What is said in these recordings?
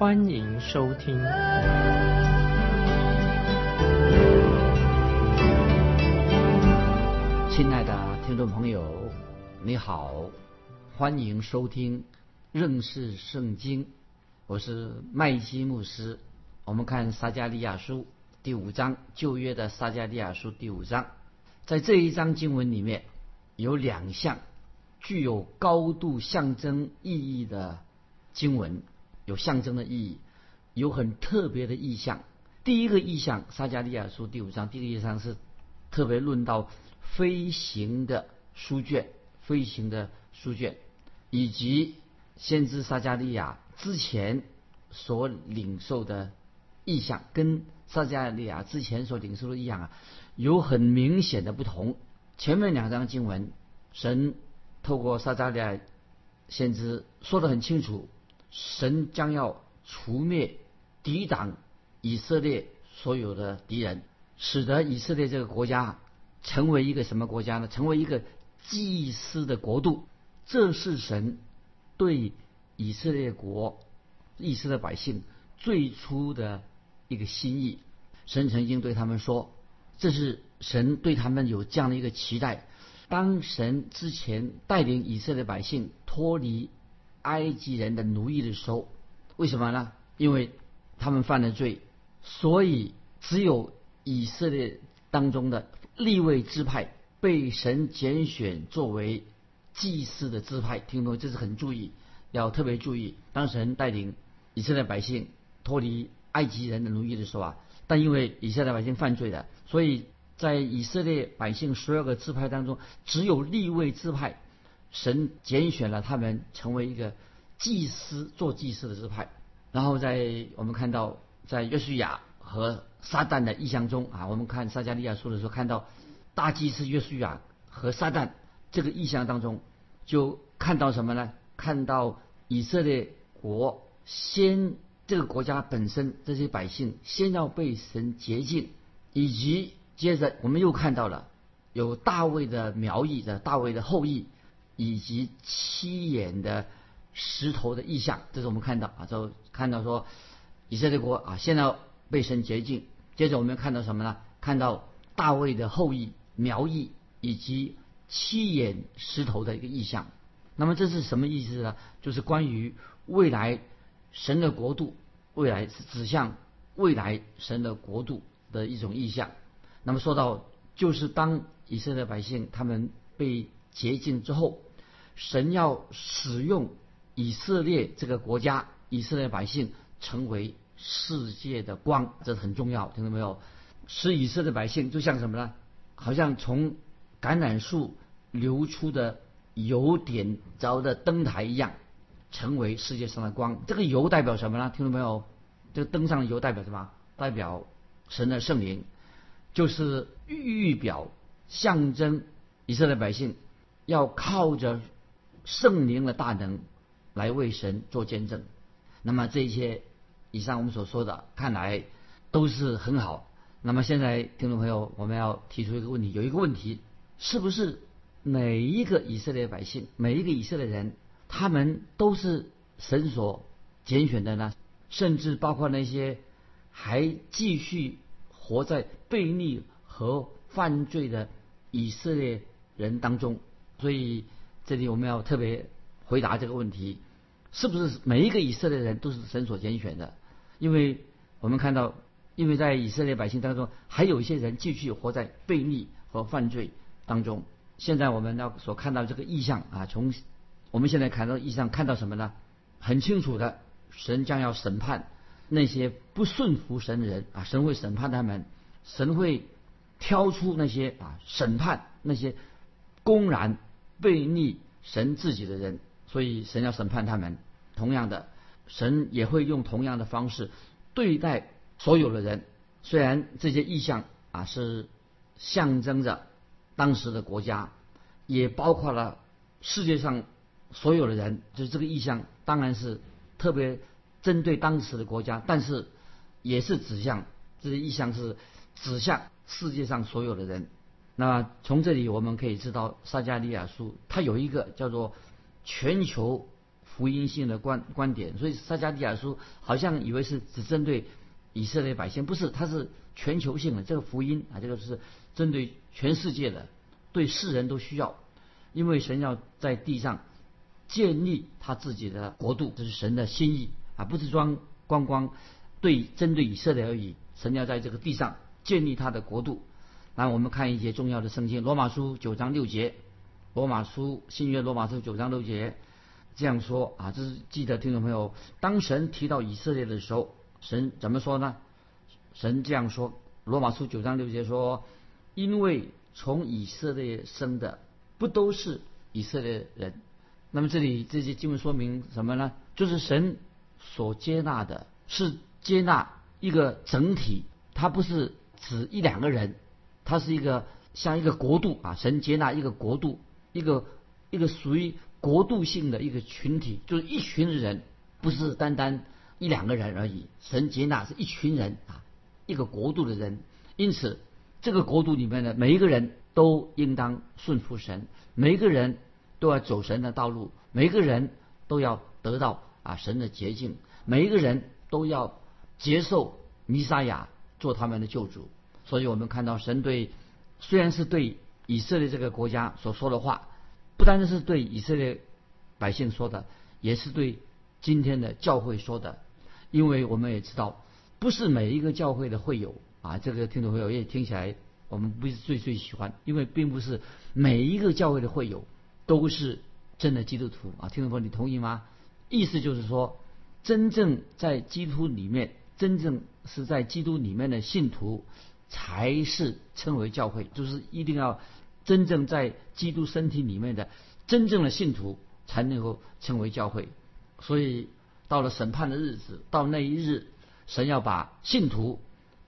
欢迎收听。亲爱的听众朋友，你好，欢迎收听认识圣经。我是麦基牧师。我们看撒加利亚书第五章，旧约的撒加利亚书第五章。在这一章经文里面，有两项具有高度象征意义的经文，有象征的意义，有很特别的意象。第一个意象，撒加利亚书第五章第一个意象是特别论到飞行的书卷，飞行的书卷，以及先知撒加利亚之前所领受的意象，跟撒加利亚之前所领受的意象啊。有很明显的不同。前面两章经文，神透过撒加利亚先知说得很清楚，神将要除灭抵挡以色列所有的敌人，使得以色列这个国家成为一个什么国家呢？成为一个祭司的国度。这是神对以色列国、以色列百姓最初的一个心意。神曾经对他们说。这是神对他们有这样的一个期待。当神之前带领以色列百姓脱离埃及人的奴役的时候，为什么呢？因为他们犯了罪，所以只有以色列当中的立位支派被神拣选作为祭司的支派。听懂？这是很注意，要特别注意。当神带领以色列百姓脱离埃及人的奴役的时候啊。但因为以色列百姓犯罪的，所以在以色列百姓所有个支派当中，只有立位支派，神拣选了他们成为一个祭司做祭司的支派。然后在我们看到在约书亚和撒旦的意象中啊，我们看撒加利亚书的时候看到大祭司约书亚和撒旦这个意象当中，就看到什么呢？看到以色列国先。这个国家本身，这些百姓先要被神洁净，以及接着我们又看到了有大卫的苗裔的大卫的后裔，以及七眼的石头的意象。这是我们看到啊，就看到说以色列国啊，现在被神洁净。接着我们看到什么呢？看到大卫的后裔苗裔以及七眼石头的一个意象。那么这是什么意思呢？就是关于未来。神的国度未来是指向未来神的国度的一种意象。那么说到，就是当以色列百姓他们被洁净之后，神要使用以色列这个国家，以色列百姓成为世界的光，这很重要，听到没有？使以色列百姓就像什么呢？好像从橄榄树流出的油点着的灯台一样。成为世界上的光，这个油代表什么呢？听到没有？这个灯上的油代表什么？代表神的圣灵，就是预表、象征以色列百姓要靠着圣灵的大能来为神做见证。那么这些以上我们所说的，看来都是很好。那么现在听众朋友，我们要提出一个问题：有一个问题，是不是每一个以色列百姓，每一个以色列人？他们都是神所拣选的呢，甚至包括那些还继续活在悖逆和犯罪的以色列人当中。所以这里我们要特别回答这个问题：是不是每一个以色列人都是神所拣选的？因为我们看到，因为在以色列百姓当中，还有一些人继续活在悖逆和犯罪当中。现在我们要所看到这个意象啊，从我们现在看到意象，看到什么呢？很清楚的，神将要审判那些不顺服神的人啊！神会审判他们，神会挑出那些啊，审判那些公然背逆神自己的人。所以神要审判他们。同样的，神也会用同样的方式对待所有的人。虽然这些意象啊是象征着当时的国家，也包括了世界上所有的人，就是这个意象当然是特别针对当时的国家，但是也是指向这些意象是指向世界上所有的人。那从这里我们可以知道，撒加利亚书它有一个叫做全球福音性的观观点，所以撒加利亚书好像以为是只针对。以色列百姓不是，它是全球性的这个福音啊，这个是针对全世界的，对世人都需要，因为神要在地上建立他自己的国度，这是神的心意啊，不是装光光对针对以色列而已，神要在这个地上建立他的国度。那我们看一节重要的圣经，罗马书九章六节，罗马书新约罗马书九章六节这样说啊，这是记得听众朋友，当神提到以色列的时候。神怎么说呢？神这样说：罗马书九章六节说，因为从以色列生的不都是以色列人。那么这里这些经文说明什么呢？就是神所接纳的是接纳一个整体，它不是指一两个人，它是一个像一个国度啊。神接纳一个国度，一个一个属于国度性的一个群体，就是一群人，不是单单。一两个人而已，神接纳是一群人啊，一个国度的人。因此，这个国度里面的每一个人都应当顺服神，每一个人都要走神的道路，每一个人都要得到啊神的洁净，每一个人都要接受弥撒亚做他们的救主。所以我们看到神对，虽然是对以色列这个国家所说的话，不单单是对以色列百姓说的，也是对今天的教会说的。因为我们也知道，不是每一个教会的会友啊，这个听众朋友也听起来我们不是最最喜欢，因为并不是每一个教会的会友都是真的基督徒啊，听众朋友你同意吗？意思就是说，真正在基督里面，真正是在基督里面的信徒才是称为教会，就是一定要真正在基督身体里面的真正的信徒才能够称为教会，所以。到了审判的日子，到那一日，神要把信徒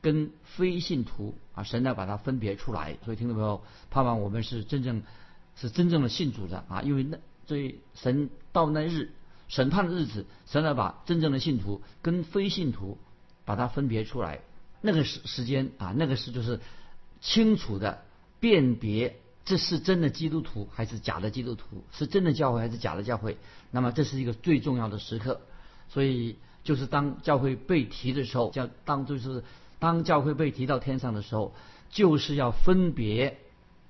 跟非信徒啊，神要把它分别出来。所以听众朋友，盼望我们是真正是真正的信主的啊，因为那所以神到那日审判的日子，神要把真正的信徒跟非信徒把它分别出来。那个时时间啊，那个时就是清楚的辨别这是真的基督徒还是假的基督徒，是真的教会还是假的教会。那么这是一个最重要的时刻。所以，就是当教会被提的时候，叫当就是当教会被提到天上的时候，就是要分别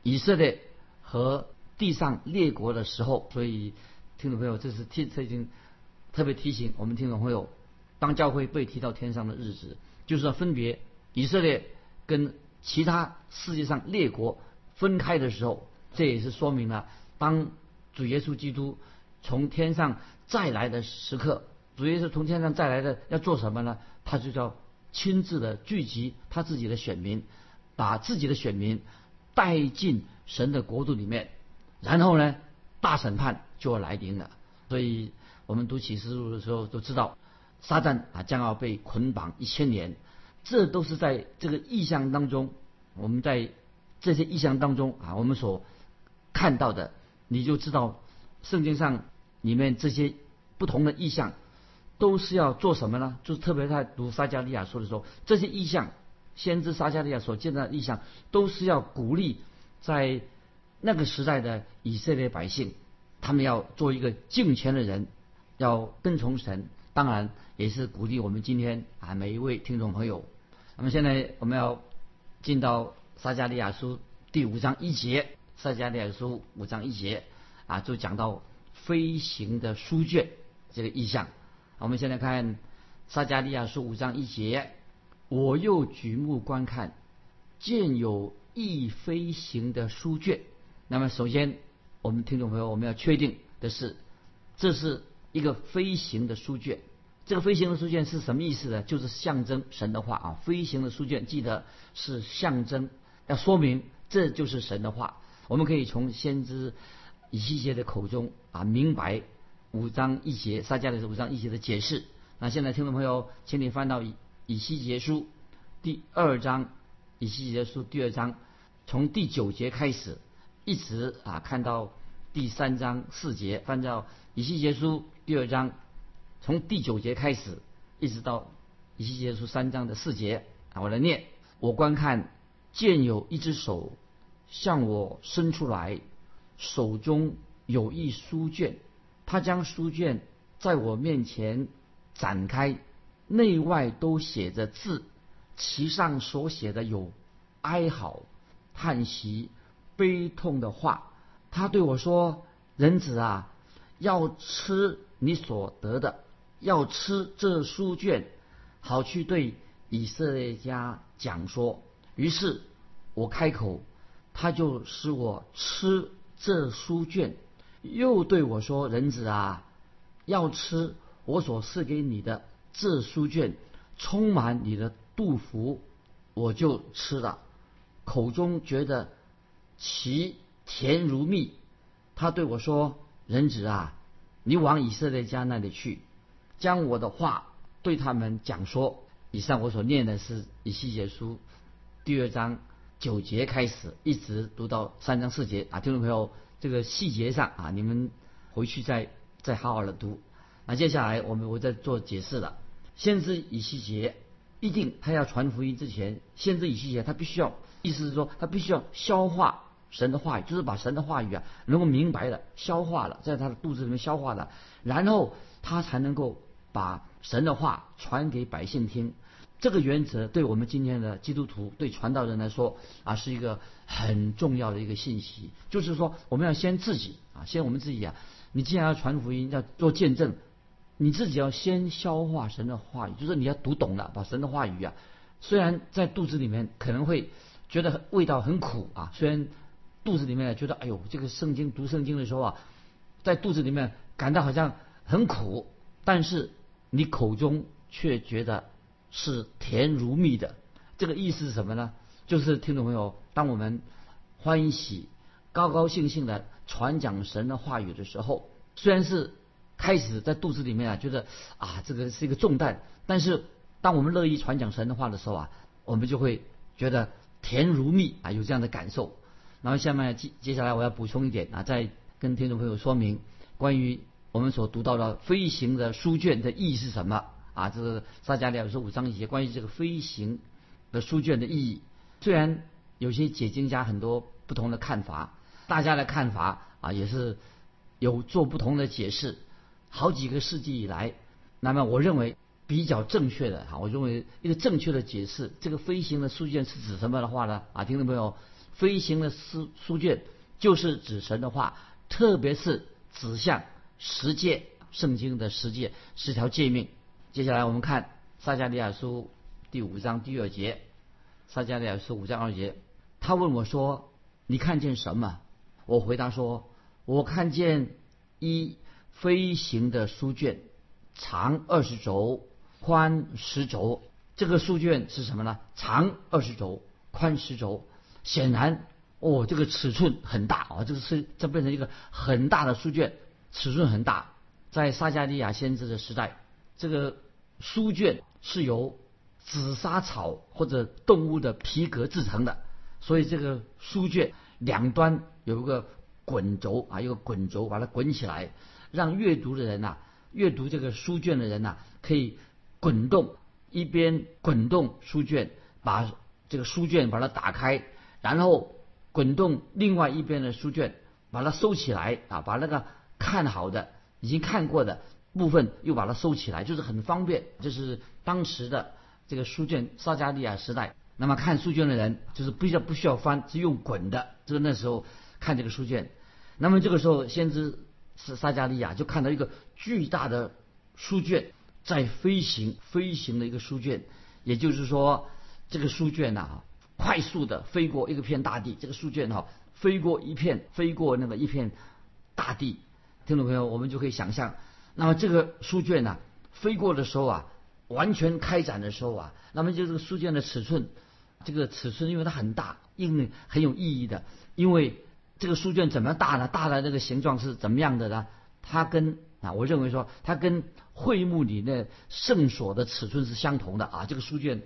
以色列和地上列国的时候。所以，听众朋友，这是提这已经特别提醒我们听众朋友，当教会被提到天上的日子，就是要分别以色列跟其他世界上列国分开的时候。这也是说明了，当主耶稣基督从天上再来的时刻。主耶稣从天上再来的要做什么呢？他就叫亲自的聚集他自己的选民，把自己的选民带进神的国度里面，然后呢，大审判就要来临了。所以我们读启示录的时候都知道，撒旦啊将要被捆绑一千年，这都是在这个意象当中。我们在这些意象当中啊，我们所看到的，你就知道圣经上里面这些不同的意象。都是要做什么呢？就是特别在读撒加利亚说的时候，这些意象，先知撒加利亚所见到的意象，都是要鼓励在那个时代的以色列百姓，他们要做一个敬虔的人，要跟从神。当然，也是鼓励我们今天啊每一位听众朋友。那么现在我们要进到撒加利亚书第五章一节，撒加利亚书五章一节啊，就讲到飞行的书卷这个意象。我们现在看撒加利亚书五章一节，我又举目观看，见有翼飞行的书卷。那么首先，我们听众朋友，我们要确定的是，这是一个飞行的书卷。这个飞行的书卷是什么意思呢？就是象征神的话啊。飞行的书卷，记得是象征，要说明这就是神的话。我们可以从先知以西结的口中啊明白。五章一节，撒迦利是五章一节的解释。那现在听众朋友，请你翻到以西结书第二章，以西结书第二章从第九节开始，一直啊看到第三章四节，翻到以西结书第二章从第九节开始，一直到以西结书三章的四节啊，我来念。我观看，见有一只手向我伸出来，手中有一书卷，他将书卷在我面前展开，内外都写着字，其上所写的有哀嚎、叹息、悲痛的话。他对我说：“人子啊，要吃你所得的，要吃这书卷，好去对以色列家。”讲说，于是我开口，他就使我吃这书卷，又对我说：“人子啊，要吃我所赐给你的这书卷，充满你的肚腹。”我就吃了，口中觉得其甜如蜜。他对我说：“人子啊，你往以色列家那里去，将我的话对他们讲说。”以上我所念的是以西结书第二章九节开始，一直读到三章四节啊，听众朋友，这个细节上啊，你们回去再再好好的读。那接下来我们我再做解释了。先知以西结一定他要传福音之前，先知以西结他必须要，意思是说他必须要消化神的话语，就是把神的话语啊能够明白了消化了，在他的肚子里面消化了，然后他才能够把神的话传给百姓听。这个原则对我们今天的基督徒、对传道人来说啊，是一个很重要的一个信息。就是说，我们要先自己啊，先我们自己啊。你既然要传福音、要做见证，你自己要先消化神的话语，就是你要读懂了，把神的话语啊，虽然在肚子里面可能会觉得味道很苦啊，虽然肚子里面觉得哎呦，这个圣经读圣经的时候啊，在肚子里面感到好像很苦，但是你口中却觉得。是甜如蜜的，这个意思是什么呢？就是听众朋友，当我们欢喜、高高兴兴的传讲神的话语的时候，虽然是开始在肚子里面啊，觉得啊这个是一个重担，但是当我们乐意传讲神的话的时候啊，我们就会觉得甜如蜜啊，有这样的感受。然后下面接接下来我要补充一点啊，再跟听众朋友说明关于我们所读到的飞行的书卷的意义是什么。啊，这是撒迦利亚书五章一节关于这个飞行的书卷的意义。虽然有些解经家很多不同的看法，大家的看法啊也是有做不同的解释。好几个世纪以来，那么我认为比较正确的哈，我认为一个正确的解释，这个飞行的书卷是指什么的话呢？啊，听众朋友，飞行的书书卷就是指神的话，特别是指向十诫圣经的十诫十条诫命。接下来我们看撒迦利亚书第五章第二节，撒迦利亚书五章二节，他问我说：“你看见什么？”我回答说：“我看见一飞行的书卷，长二十轴，宽十轴。这个书卷是什么呢？长二十轴，宽十轴。显然，哦，这个尺寸很大啊！这个是这变成一个很大的书卷，尺寸很大。在撒迦利亚先知的时代。”这个书卷是由紫砂草或者动物的皮革制成的，所以这个书卷两端有一个滚轴啊，一个滚轴把它滚起来，让阅读的人呐，阅读这个书卷的人呐，可以滚动一边滚动书卷，把这个书卷把它打开，然后滚动另外一边的书卷，把它收起来啊，把那个看好的已经看过的。部分又把它收起来，就是很方便。就是当时的这个书卷，撒加利亚时代，那么看书卷的人就是不需要不需要翻，是用滚的。就是那时候看这个书卷，那么这个时候先知是撒加利亚就看到一个巨大的书卷在飞行，飞行的一个书卷，也就是说这个书卷呐，快速的飞过一个片大地。这个书卷哈，飞过一片，飞过那个一片大地。听众朋友，我们就可以想象。那么这个书卷呢，飞过的时候啊，完全开展的时候啊，那么就这个书卷的尺寸，这个尺寸因为它很大，因为很有意义的。因为这个书卷怎么大呢？大的这个形状是怎么样的呢？它跟啊，我认为说它跟会幕里的圣所的尺寸是相同的啊。这个书卷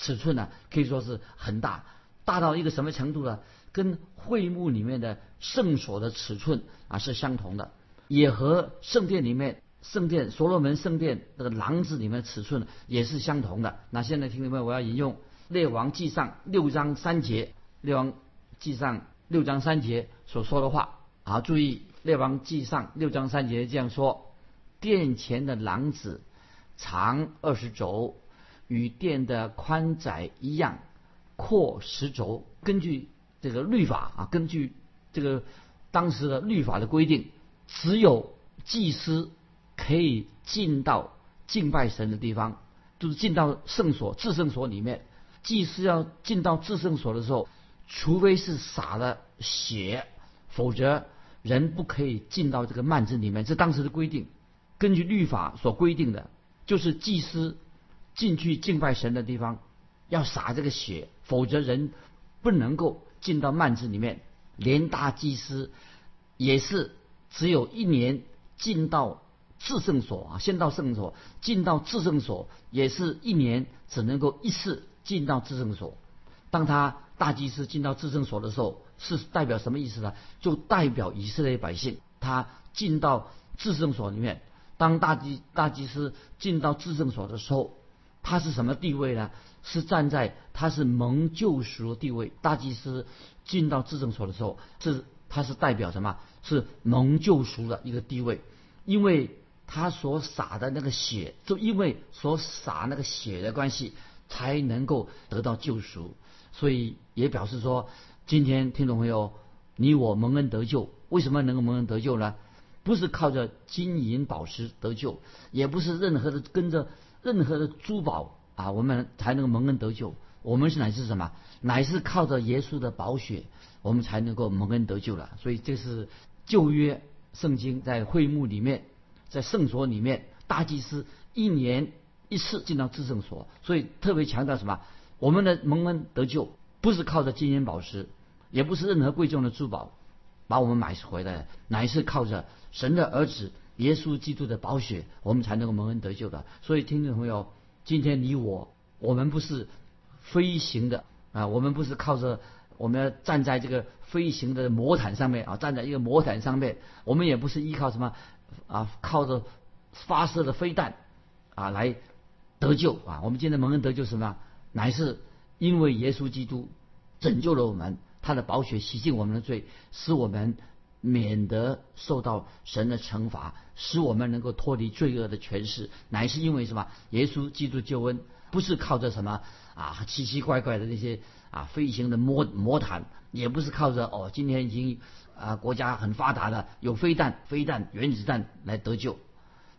尺寸呢可以说是很大，大到一个什么程度呢？跟会幕里面的圣所的尺寸啊是相同的，也和圣殿里面圣殿所罗门圣殿那个廊子里面的尺寸也是相同的。那现在听众朋友，我要引用列王记上六章三节，列王记上六章三节所说的话啊，注意。列王记上六章三节这样说：殿前的廊子长二十轴，与殿的宽窄一样，阔十轴。根据这个律法啊，根据这个当时的律法的规定，只有祭司可以进到敬拜神的地方，就是进到圣所、至圣所里面。祭司要进到至圣所的时候，除非是洒了血，否则。人不可以进到这个幔子里面，这当时的规定。根据律法所规定的，就是祭司进去敬拜神的地方要洒这个血，否则人不能够进到幔子里面。连大祭司也是只有一年进到至圣所啊，先到圣所，进到至圣所也是一年只能够一次进到至圣所。当他大祭司进到至圣所的时候。是代表什么意思呢？就代表以色列百姓，他进到至圣所里面。当大祭大祭司进到至圣所的时候，他是什么地位呢？是站在他是蒙救赎的地位。大祭司进到至圣所的时候，是他是代表什么？是蒙救赎的一个地位，因为他所洒的那个血，就因为所洒那个血的关系，才能够得到救赎。所以也表示说。今天听众朋友，你我蒙恩得救，为什么能够蒙恩得救呢？不是靠着金银宝石得救，也不是任何的跟着任何的珠宝啊，我们才能够蒙恩得救。我们是乃是什么？乃是靠着耶稣的宝血，我们才能够蒙恩得救了。所以这是旧约圣经在会幕里面，在圣所里面，大祭司一年一次进到至圣所，所以特别强调什么？我们的蒙恩得救不是靠着金银宝石。也不是任何贵重的珠宝把我们买回来，乃是靠着神的儿子耶稣基督的宝血，我们才能够蒙恩得救的。所以，听众朋友，今天你我，我们不是飞行的啊，我们不是靠着我们要站在这个飞行的魔毯上面啊，站在一个魔毯上面，我们也不是依靠什么啊，靠着发射的飞弹啊来得救啊。我们今天蒙恩得救什么？乃是因为耶稣基督拯救了我们。他的宝血洗净我们的罪，使我们免得受到神的惩罚，使我们能够脱离罪恶的权势，乃是因为什么？耶稣基督救恩不是靠着什么啊奇奇怪怪的那些啊飞行的魔魔毯，也不是靠着哦今天已经啊国家很发达的有飞弹、飞弹、原子弹来得救。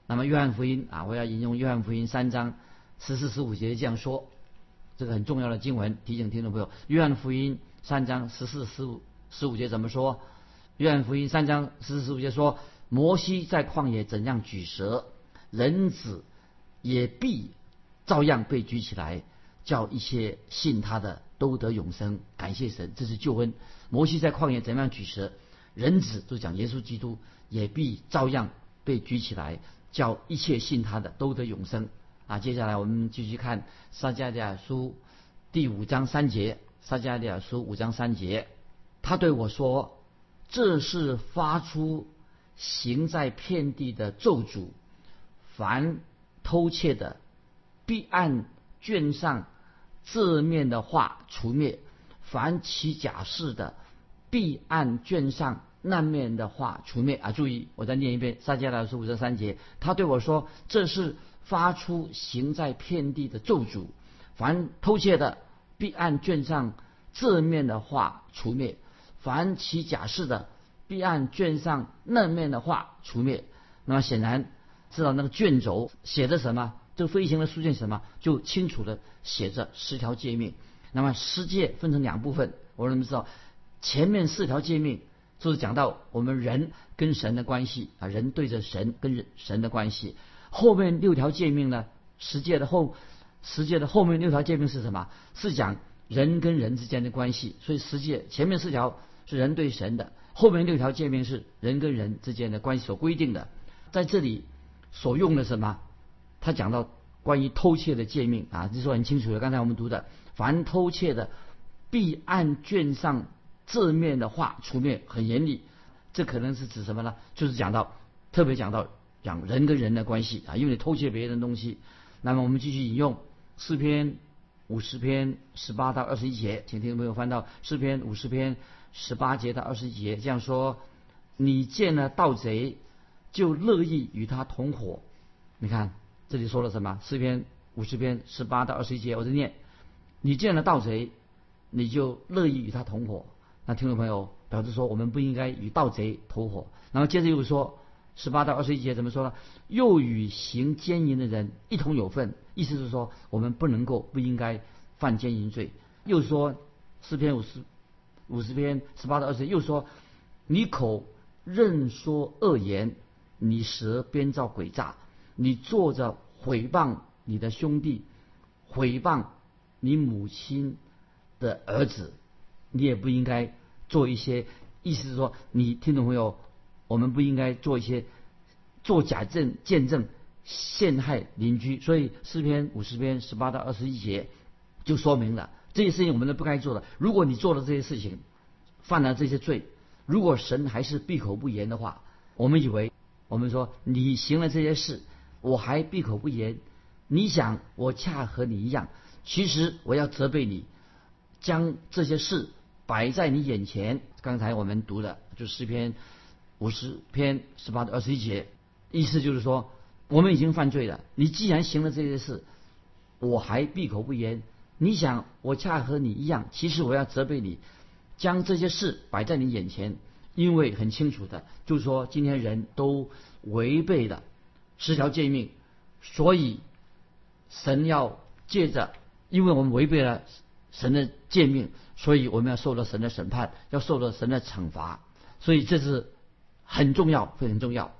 那么约翰福音啊，我要引用约翰福音三章十四、十五节这样说，这个很重要的经文，提醒听众朋友，约翰福音。三章十四、十五、十五节怎么说？约翰福音三章十四、十五节说：摩西在旷野怎样举蛇，人子也必照样被举起来，叫一切信他的都得永生。感谢神，这是救恩。摩西在旷野怎样举蛇，人子就讲耶稣基督也必照样被举起来，叫一切信他的都得永生。啊，接下来我们继续看撒迦利亚书第五章三节。撒迦利亚书五章三节，他对我说：“这是发出行在遍地的咒诅，凡偷窃的，必按卷上字面的话除灭；凡起假誓的，必按卷上那面的话除灭。”啊，注意，我再念一遍撒迦利亚书五章三节，他对我说：“这是发出行在遍地的咒诅，凡偷窃的。”必按卷上字面的话除灭，凡起假释的，必按卷上那面的话除灭。那么显然知道那个卷轴写的什么？这个飞行的书卷什么？就清楚的写着十条诫命。那么十诫分成两部分，我们知道前面四条诫命就是讲到我们人跟神的关系啊，人对着神跟神的关系。后面六条诫命呢，十诫的后。十诫的后面六条诫命是什么？是讲人跟人之间的关系。所以十诫前面四条是人对神的，后面六条诫命是人跟人之间的关系所规定的。在这里所用的什么？他讲到关于偷窃的诫命啊，就说很清楚的。刚才我们读的，凡偷窃的，必按卷上字面的话处灭，很严厉。这可能是指什么呢？就是讲到特别讲到讲人跟人的关系啊，因为你偷窃别人的东西。那么我们继续引用诗篇五十篇十八到二十一节，请听众朋友翻到诗篇五十篇十八节到二十一节，这样说：你见了盗贼，就乐意与他同伙。你看这里说了什么？诗篇五十篇十八到二十一节，我在念：你见了盗贼，你就乐意与他同伙。那听众朋友表示说，我们不应该与盗贼同伙。然后接着又说。十八到二十一节怎么说呢？又与行奸淫的人一同有份，意思是说我们不能够不应该犯奸淫罪。又说诗篇五十五十篇十八到二十，又说你口任说恶言，你舌编造诡诈，你坐着毁谤你的兄弟，毁谤你母亲的儿子，你也不应该做一些。意思是说，你听懂没有？我们不应该做一些做假证见证陷害邻居，所以诗篇五十篇十八到二十一节就说明了这些事情我们都不该做的。如果你做了这些事情，犯了这些罪，如果神还是闭口不言的话，我们以为我们说你行了这些事，我还闭口不言，你想我恰和你一样，其实我要责备你，将这些事摆在你眼前。刚才我们读的就诗篇。五十篇十八到二十一节，意思就是说，我们已经犯罪了。你既然行了这些事，我还闭口不言。你想，我恰和你一样，其实我要责备你，将这些事摆在你眼前，因为很清楚的，就是说，今天人都违背了十条诫命，所以神要借着，因为我们违背了神的诫命，所以我们要受到神的审判，要受到神的惩罚。所以这是。很重要，非常重要。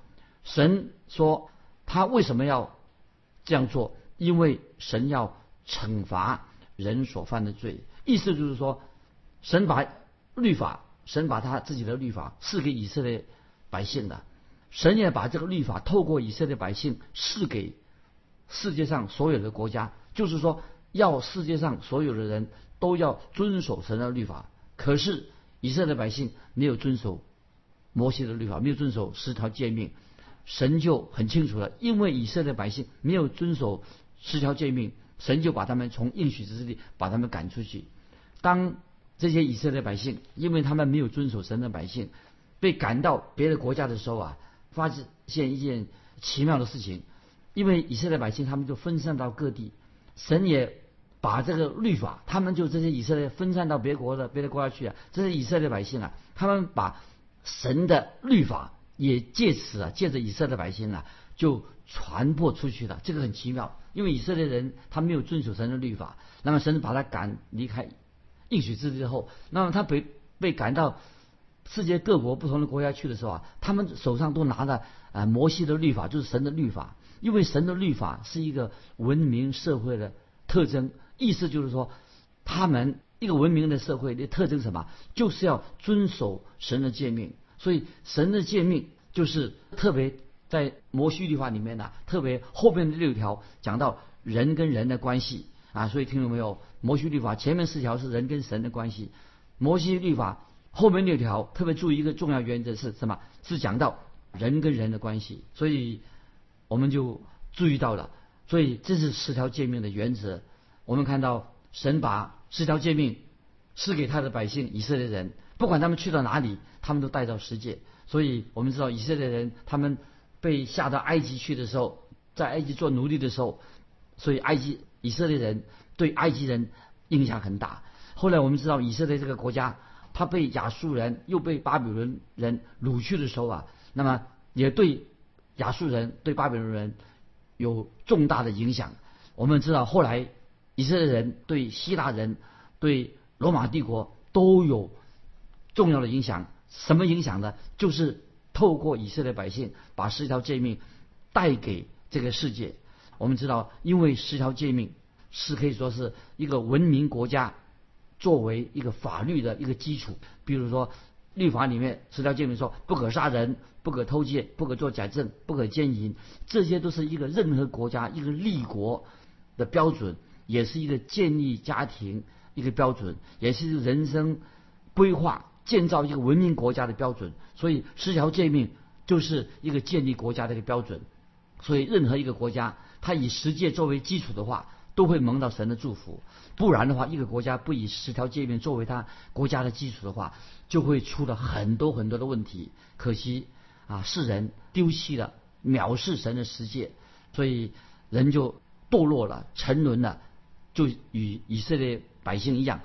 神说他为什么要这样做？因为神要惩罚人所犯的罪。意思就是说，神把律法，神把他自己的律法赐给以色列百姓的，神也把这个律法透过以色列百姓赐给世界上所有的国家。就是说，要世界上所有的人都要遵守神的律法。可是以色列百姓没有遵守。摩西的律法没有遵守十条诫命，神就很清楚了。因为以色列百姓没有遵守十条诫命，神就把他们从应许之地把他们赶出去。当这些以色列百姓因为他们没有遵守神的百姓，被赶到别的国家的时候啊，发现一件奇妙的事情。因为以色列百姓他们就分散到各地，神也把这个律法，他们就这些以色列分散到别国的别的国家去啊。这些以色列百姓啊，他们把神的律法也借此啊，借着以色列百姓啊，就传播出去了。这个很奇妙，因为以色列人他没有遵守神的律法，那么神把他赶离开应许之地后，那么他被被赶到世界各国不同的国家去的时候啊，他们手上都拿着啊摩西的律法，就是神的律法。因为神的律法是一个文明社会的特征，意思就是说他们。一个文明的社会的特征什么？就是要遵守神的诫命。所以神的诫命就是特别在摩西律法里面呢，特别后面的六条讲到人跟人的关系啊。所以听到没有？摩西律法前面四条是人跟神的关系，摩西律法后面六条特别注意一个重要原则是什么？是讲到人跟人的关系。所以我们就注意到了。所以这是十条诫命的原则。我们看到神把。十条诫命是给他的百姓以色列人，不管他们去到哪里，他们都带到世界。所以我们知道以色列人他们被下到埃及去的时候，在埃及做奴隶的时候，所以埃及以色列人对埃及人影响很大。后来我们知道以色列这个国家，他被亚述人又被巴比伦人掳去的时候啊，那么也对亚述人对巴比伦人有重大的影响。我们知道后来。以色列人对希腊人、对罗马帝国都有重要的影响。什么影响呢？就是透过以色列百姓把十条诫命带给这个世界。我们知道，因为十条诫命是可以说是一个文明国家作为一个法律的一个基础。比如说，律法里面十条诫命说不可杀人、不可偷窃、不可做假证、不可奸淫，这些都是一个任何国家一个立国的标准，也是一个建立家庭一个标准，也是人生规划建造一个文明国家的标准。所以十条诫命就是一个建立国家的一个标准。所以任何一个国家，它以十诫作为基础的话，都会蒙到神的祝福。不然的话，一个国家不以十条诫命作为它国家的基础的话，就会出了很多很多的问题。可惜啊，世人丢弃了藐视神的十诫，所以人就堕落了、沉沦了，就与以色列百姓一样，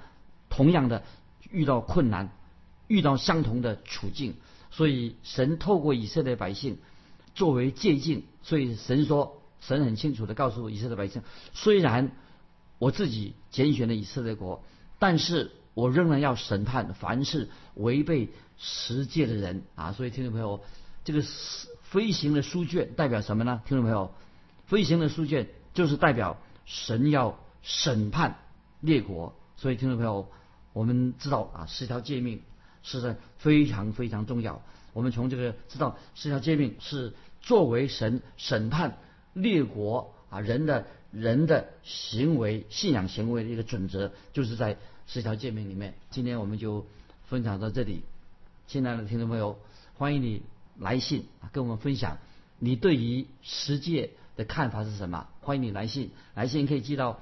同样的遇到困难，遇到相同的处境。所以神透过以色列百姓作为借鉴，所以神说，神很清楚的告诉以色列百姓，虽然。我自己拣选了以色列国，但是我仍然要审判凡是违背十诫的人啊！所以听众朋友，这个飞行的书卷代表什么呢？听众朋友，飞行的书卷就是代表神要审判列国。所以听众朋友，我们知道啊，十条诫命是的非常非常重要。我们从这个知道十条诫命是作为神审判列国啊人的。人的行为、信仰行为的一个准则，就是在十条诫命里面。今天我们就分享到这里，亲爱的听众朋友，欢迎你来信，跟我们分享你对于十诫的看法是什么？欢迎你来信，来信可以寄到